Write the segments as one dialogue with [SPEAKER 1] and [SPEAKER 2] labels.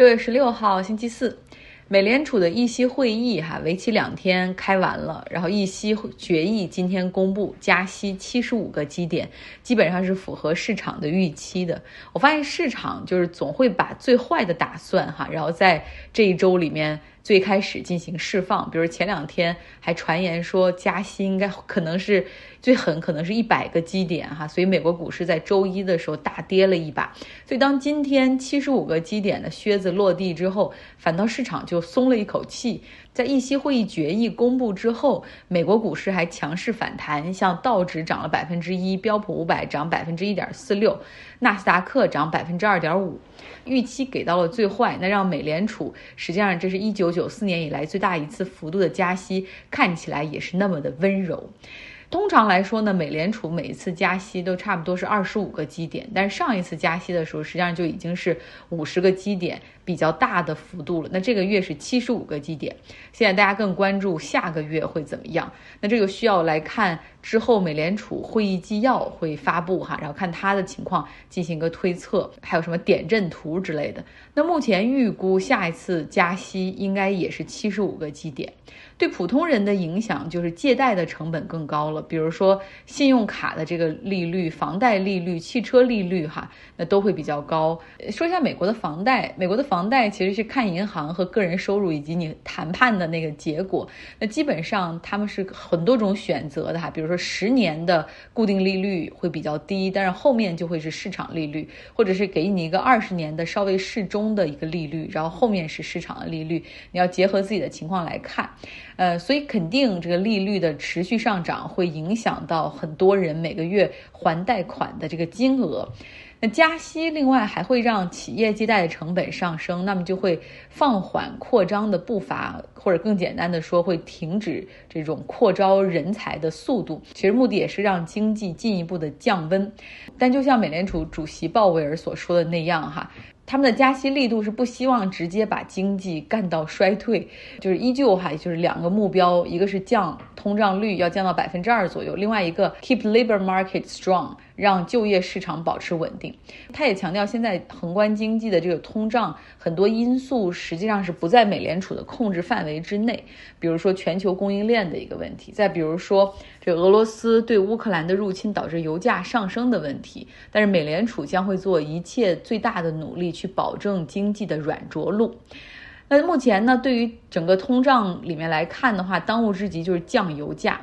[SPEAKER 1] 六月十六号，星期四，美联储的议息会议哈，为期两天开完了，然后议息决议今天公布加息七十五个基点，基本上是符合市场的预期的。我发现市场就是总会把最坏的打算哈，然后在这一周里面。最开始进行释放，比如前两天还传言说加息应该可能是最狠，可能是一百个基点哈，所以美国股市在周一的时候大跌了一把。所以当今天七十五个基点的靴子落地之后，反倒市场就松了一口气。在议息会议决议公布之后，美国股市还强势反弹，像道指涨了百分之一，标普五百涨百分之一点四六，纳斯达克涨百分之二点五。预期给到了最坏，那让美联储实际上这是一九九四年以来最大一次幅度的加息，看起来也是那么的温柔。通常来说呢，美联储每一次加息都差不多是二十五个基点，但是上一次加息的时候，实际上就已经是五十个基点，比较大的幅度了。那这个月是七十五个基点，现在大家更关注下个月会怎么样？那这个需要来看之后美联储会议纪要会发布哈，然后看它的情况进行一个推测，还有什么点阵图之类的。那目前预估下一次加息应该也是七十五个基点。对普通人的影响就是借贷的成本更高了，比如说信用卡的这个利率、房贷利率、汽车利率，哈，那都会比较高。说一下美国的房贷，美国的房贷其实是看银行和个人收入以及你谈判的那个结果。那基本上他们是很多种选择的哈，比如说十年的固定利率会比较低，但是后面就会是市场利率，或者是给你一个二十年的稍微适中的一个利率，然后后面是市场的利率，你要结合自己的情况来看。呃，所以肯定这个利率的持续上涨会影响到很多人每个月还贷款的这个金额。那加息另外还会让企业借贷的成本上升，那么就会放缓扩张的步伐，或者更简单的说，会停止这种扩招人才的速度。其实目的也是让经济进一步的降温。但就像美联储主席鲍威尔所说的那样，哈。他们的加息力度是不希望直接把经济干到衰退，就是依旧哈，就是两个目标，一个是降通胀率要降到百分之二左右，另外一个 keep labor market strong。让就业市场保持稳定。他也强调，现在宏观经济的这个通胀很多因素实际上是不在美联储的控制范围之内，比如说全球供应链的一个问题，再比如说这俄罗斯对乌克兰的入侵导致油价上升的问题。但是美联储将会做一切最大的努力去保证经济的软着陆。那目前呢，对于整个通胀里面来看的话，当务之急就是降油价。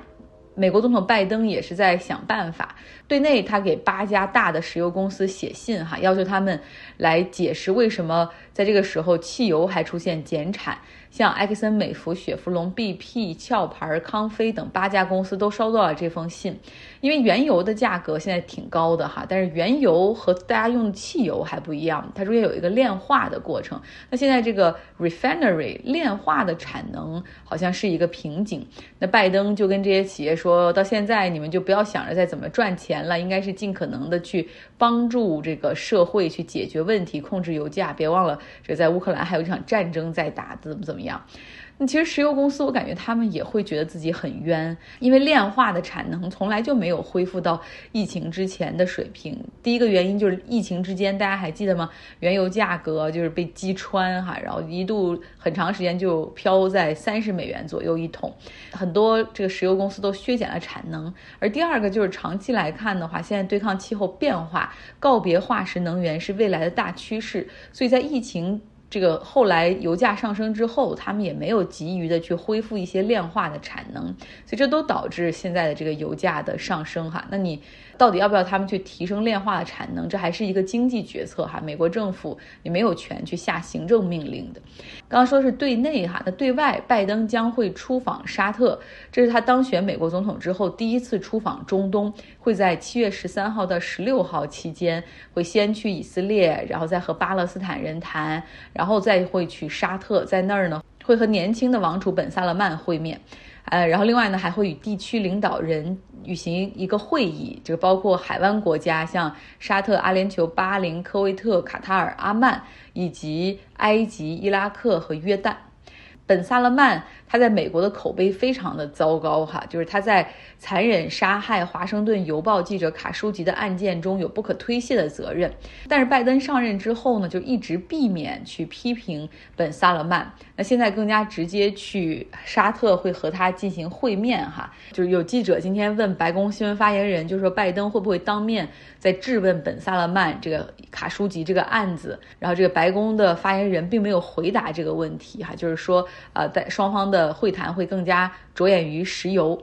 [SPEAKER 1] 美国总统拜登也是在想办法，对内他给八家大的石油公司写信，哈，要求他们来解释为什么在这个时候汽油还出现减产。像埃克森美孚、雪佛龙、BP、壳牌、康菲等八家公司都收到了这封信，因为原油的价格现在挺高的哈，但是原油和大家用的汽油还不一样，它中间有一个炼化的过程。那现在这个 refinery 炼化的产能好像是一个瓶颈。那拜登就跟这些企业说，到现在你们就不要想着再怎么赚钱了，应该是尽可能的去帮助这个社会去解决问题，控制油价。别忘了，这在乌克兰还有一场战争在打，怎么怎么。怎么样？那其实石油公司，我感觉他们也会觉得自己很冤，因为炼化的产能从来就没有恢复到疫情之前的水平。第一个原因就是疫情之间，大家还记得吗？原油价格就是被击穿哈，然后一度很长时间就飘在三十美元左右一桶，很多这个石油公司都削减了产能。而第二个就是长期来看的话，现在对抗气候变化，告别化石能源是未来的大趋势，所以在疫情。这个后来油价上升之后，他们也没有急于的去恢复一些量化的产能，所以这都导致现在的这个油价的上升哈。那你。到底要不要他们去提升炼化的产能？这还是一个经济决策哈。美国政府也没有权去下行政命令的。刚刚说是对内哈，那对外，拜登将会出访沙特，这是他当选美国总统之后第一次出访中东，会在七月十三号到十六号期间，会先去以色列，然后再和巴勒斯坦人谈，然后再会去沙特，在那儿呢会和年轻的王储本萨勒曼会面。呃，然后另外呢，还会与地区领导人举行一个会议，就包括海湾国家，像沙特、阿联酋、巴林、科威特、卡塔尔、阿曼，以及埃及、伊拉克和约旦。本·萨勒曼他在美国的口碑非常的糟糕哈，就是他在残忍杀害华盛顿邮报记者卡舒吉的案件中有不可推卸的责任。但是拜登上任之后呢，就一直避免去批评本·萨勒曼，那现在更加直接去沙特会和他进行会面哈。就是有记者今天问白宫新闻发言人，就是说拜登会不会当面在质问本·萨勒曼这个卡舒吉这个案子，然后这个白宫的发言人并没有回答这个问题哈，就是说。呃，在双方的会谈会更加着眼于石油。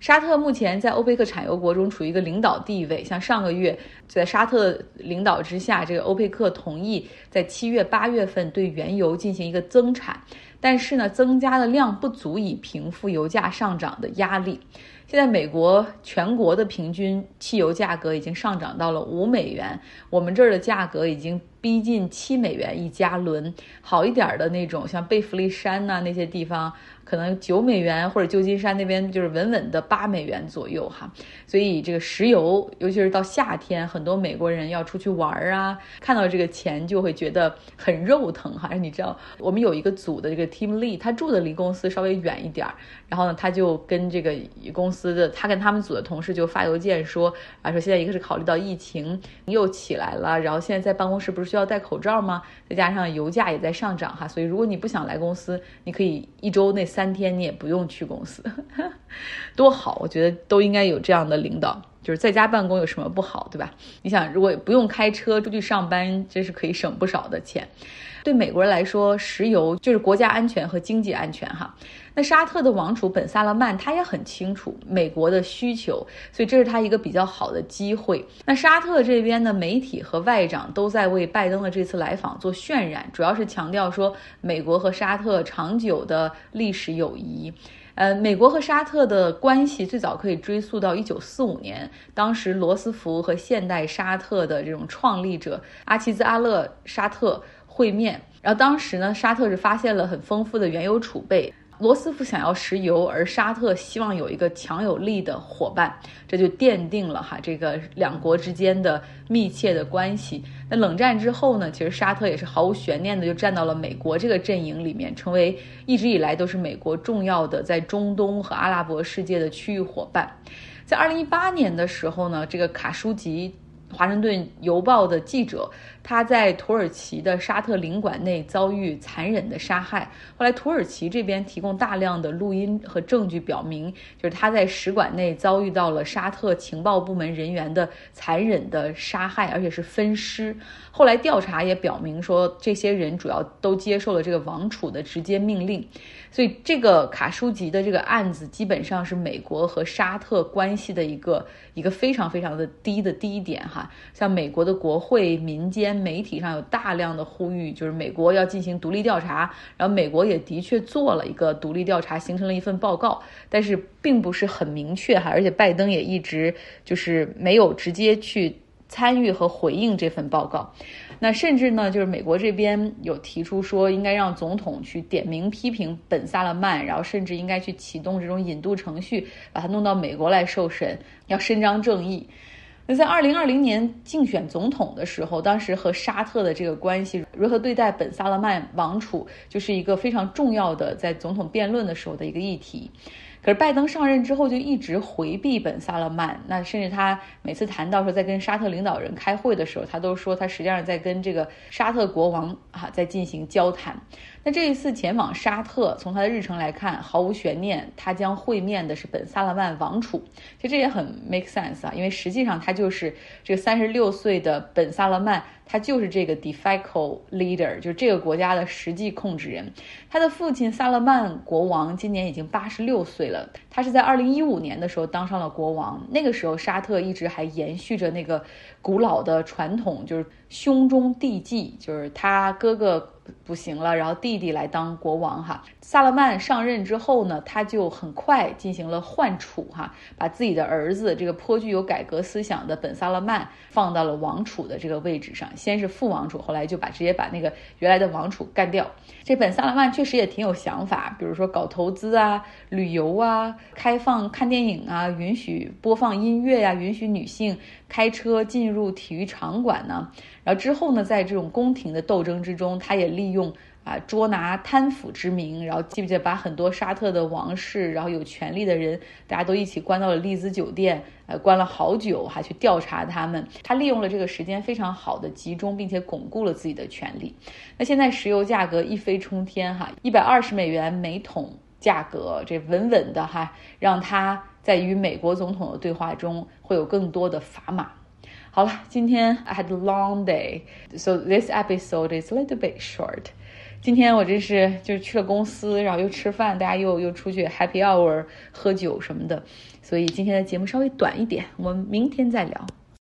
[SPEAKER 1] 沙特目前在欧佩克产油国中处于一个领导地位，像上个月在沙特领导之下，这个欧佩克同意在七月、八月份对原油进行一个增产，但是呢，增加的量不足以平复油价上涨的压力。现在美国全国的平均汽油价格已经上涨到了五美元，我们这儿的价格已经逼近七美元一加仑。好一点的那种，像贝弗利山呐那些地方。可能九美元或者旧金山那边就是稳稳的八美元左右哈，所以这个石油，尤其是到夏天，很多美国人要出去玩啊，看到这个钱就会觉得很肉疼哈。你知道，我们有一个组的这个 Team Lee，他住的离公司稍微远一点儿，然后呢，他就跟这个公司的他跟他们组的同事就发邮件说啊，说现在一个是考虑到疫情又起来了，然后现在在办公室不是需要戴口罩吗？再加上油价也在上涨哈，所以如果你不想来公司，你可以一周那。三天你也不用去公司，多好！我觉得都应该有这样的领导，就是在家办公有什么不好，对吧？你想，如果不用开车出去上班，这是可以省不少的钱。对美国人来说，石油就是国家安全和经济安全哈。那沙特的王储本·萨勒曼他也很清楚美国的需求，所以这是他一个比较好的机会。那沙特这边的媒体和外长都在为拜登的这次来访做渲染，主要是强调说美国和沙特长久的历史友谊。呃，美国和沙特的关系最早可以追溯到一九四五年，当时罗斯福和现代沙特的这种创立者阿齐兹阿勒沙特会面，然后当时呢，沙特是发现了很丰富的原油储备。罗斯福想要石油，而沙特希望有一个强有力的伙伴，这就奠定了哈这个两国之间的密切的关系。那冷战之后呢，其实沙特也是毫无悬念的就站到了美国这个阵营里面，成为一直以来都是美国重要的在中东和阿拉伯世界的区域伙伴。在二零一八年的时候呢，这个卡舒吉。华盛顿邮报的记者，他在土耳其的沙特领馆内遭遇残忍的杀害。后来，土耳其这边提供大量的录音和证据，表明就是他在使馆内遭遇到了沙特情报部门人员的残忍的杀害，而且是分尸。后来调查也表明说，这些人主要都接受了这个王储的直接命令。所以，这个卡舒吉的这个案子，基本上是美国和沙特关系的一个一个非常非常的低的低点哈。像美国的国会、民间媒体上有大量的呼吁，就是美国要进行独立调查。然后，美国也的确做了一个独立调查，形成了一份报告，但是并不是很明确哈。而且，拜登也一直就是没有直接去参与和回应这份报告。那甚至呢，就是美国这边有提出说，应该让总统去点名批评本·萨勒曼，然后甚至应该去启动这种引渡程序，把他弄到美国来受审，要伸张正义。那在二零二零年竞选总统的时候，当时和沙特的这个关系如何对待本·萨勒曼王储，就是一个非常重要的在总统辩论的时候的一个议题。可是拜登上任之后就一直回避本·萨勒曼，那甚至他每次谈到说在跟沙特领导人开会的时候，他都说他实际上在跟这个沙特国王啊在进行交谈。那这一次前往沙特，从他的日程来看，毫无悬念，他将会面的是本·萨勒曼王储。其实这也很 make sense 啊，因为实际上他就是这个三十六岁的本·萨勒曼。他就是这个 de facto leader，就是这个国家的实际控制人。他的父亲萨勒曼国王今年已经八十六岁了，他是在二零一五年的时候当上了国王。那个时候沙特一直还延续着那个古老的传统，就是兄终弟继，就是他哥哥。不行了，然后弟弟来当国王哈。萨勒曼上任之后呢，他就很快进行了换储哈，把自己的儿子这个颇具有改革思想的本萨勒曼放到了王储的这个位置上。先是副王储，后来就把直接把那个原来的王储干掉。这本萨勒曼确实也挺有想法，比如说搞投资啊、旅游啊、开放看电影啊、允许播放音乐呀、允许女性开车进入体育场馆呢。然后之后呢，在这种宫廷的斗争之中，他也。利用啊捉拿贪腐之名，然后记不记得把很多沙特的王室，然后有权力的人，大家都一起关到了丽兹酒店，呃，关了好久，还去调查他们。他利用了这个时间非常好的集中，并且巩固了自己的权利。那现在石油价格一飞冲天哈，一百二十美元每桶价格，这稳稳的哈，让他在与美国总统的对话中会有更多的砝码。好了，今天 I had a long day, so this episode is a little bit short. 今天我真是就是去了公司，然后又吃饭，大家又又出去 happy hour 喝酒什么的，所以今天的节目稍微短一点，我们明天再聊。